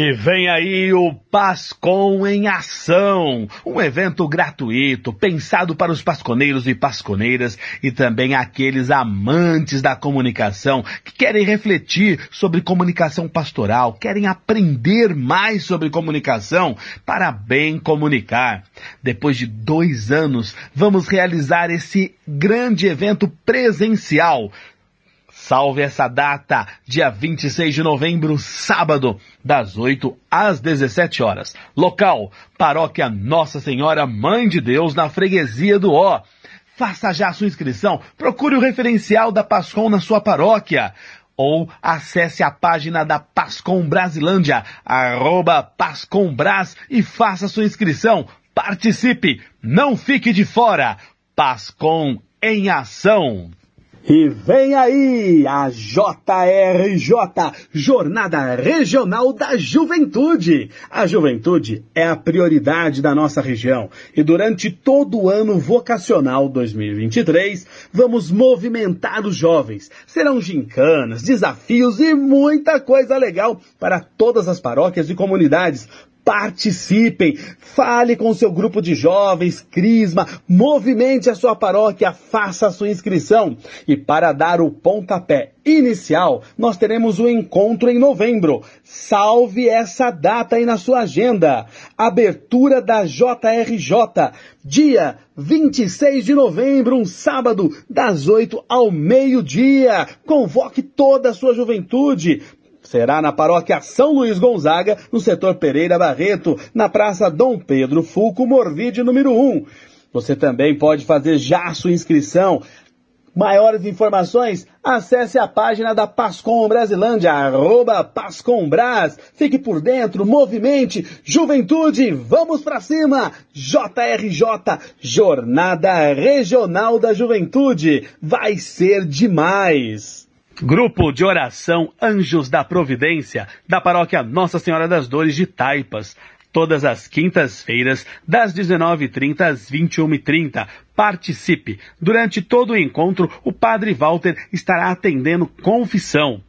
E vem aí o Pascom em Ação, um evento gratuito pensado para os pasconeiros e pasconeiras e também aqueles amantes da comunicação que querem refletir sobre comunicação pastoral, querem aprender mais sobre comunicação para bem comunicar. Depois de dois anos, vamos realizar esse grande evento presencial Salve essa data, dia 26 de novembro, sábado, das 8 às 17 horas. Local, Paróquia Nossa Senhora Mãe de Deus, na freguesia do Ó. Faça já a sua inscrição, procure o referencial da Pascom na sua paróquia. Ou acesse a página da Pascom Brasilândia, arroba Pascombras e faça sua inscrição. Participe, não fique de fora. Pascom em ação. E vem aí a JRJ, Jornada Regional da Juventude. A juventude é a prioridade da nossa região e durante todo o ano vocacional 2023 vamos movimentar os jovens. Serão gincanas, desafios e muita coisa legal para todas as paróquias e comunidades participem, fale com seu grupo de jovens, crisma, movimente a sua paróquia, faça a sua inscrição. E para dar o pontapé inicial, nós teremos o um encontro em novembro. Salve essa data aí na sua agenda. Abertura da JRJ, dia 26 de novembro, um sábado, das 8 ao meio-dia. Convoque toda a sua juventude será na paróquia São Luís Gonzaga, no setor Pereira Barreto, na Praça Dom Pedro Fulco, Morvide número 1. Você também pode fazer já sua inscrição. Maiores informações, acesse a página da Pascom Brasilândia, arroba Pascombras. Fique por dentro, movimente, juventude, vamos para cima! JRJ, Jornada Regional da Juventude. Vai ser demais! Grupo de Oração Anjos da Providência, da Paróquia Nossa Senhora das Dores de Taipas. Todas as quintas-feiras, das 19h30 às 21h30. Participe! Durante todo o encontro, o Padre Walter estará atendendo confissão.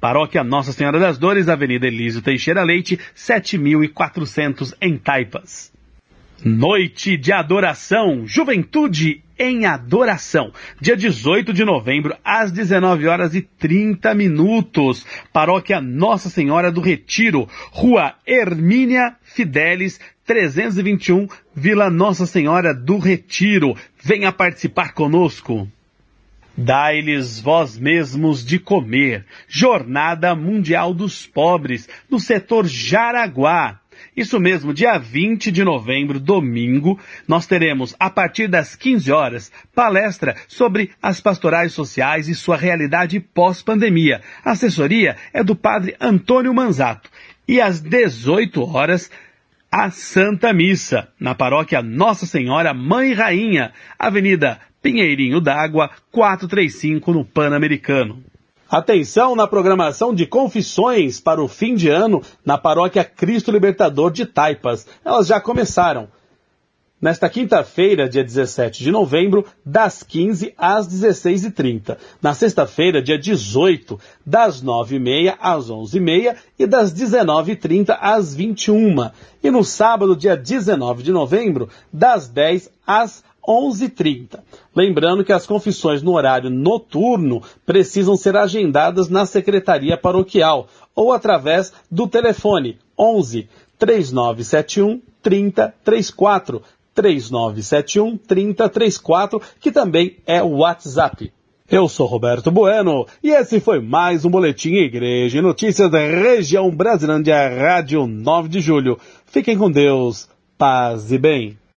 Paróquia Nossa Senhora das Dores, Avenida Elísio Teixeira Leite, 7400 em Taipas. Noite de Adoração, Juventude em Adoração, dia 18 de novembro, às 19 horas e 30 minutos. Paróquia Nossa Senhora do Retiro, Rua Hermínia Fidelis, 321, Vila Nossa Senhora do Retiro. Venha participar conosco. Dai-lhes vós mesmos de comer. Jornada Mundial dos Pobres, no setor Jaraguá. Isso mesmo, dia 20 de novembro, domingo, nós teremos, a partir das 15 horas, palestra sobre as pastorais sociais e sua realidade pós-pandemia. A assessoria é do padre Antônio Manzato. E às 18 horas, a Santa Missa, na paróquia Nossa Senhora Mãe Rainha, Avenida Pinheirinho d'Água, 435, no Pan-Americano. Atenção na programação de confissões para o fim de ano na paróquia Cristo Libertador de Taipas. Elas já começaram. Nesta quinta-feira, dia 17 de novembro, das 15 às 16h30. Na sexta-feira, dia 18, das 9h30 às 11h30 e das 19h30 às 21h. E no sábado, dia 19 de novembro, das 10 às 11h30. Lembrando que as confissões no horário noturno precisam ser agendadas na secretaria paroquial ou através do telefone 11 3971 3034 3971 3034, que também é o WhatsApp. Eu sou Roberto Bueno e esse foi mais um Boletim Igreja e Notícias da Região Brasilândia Rádio 9 de Julho. Fiquem com Deus, paz e bem.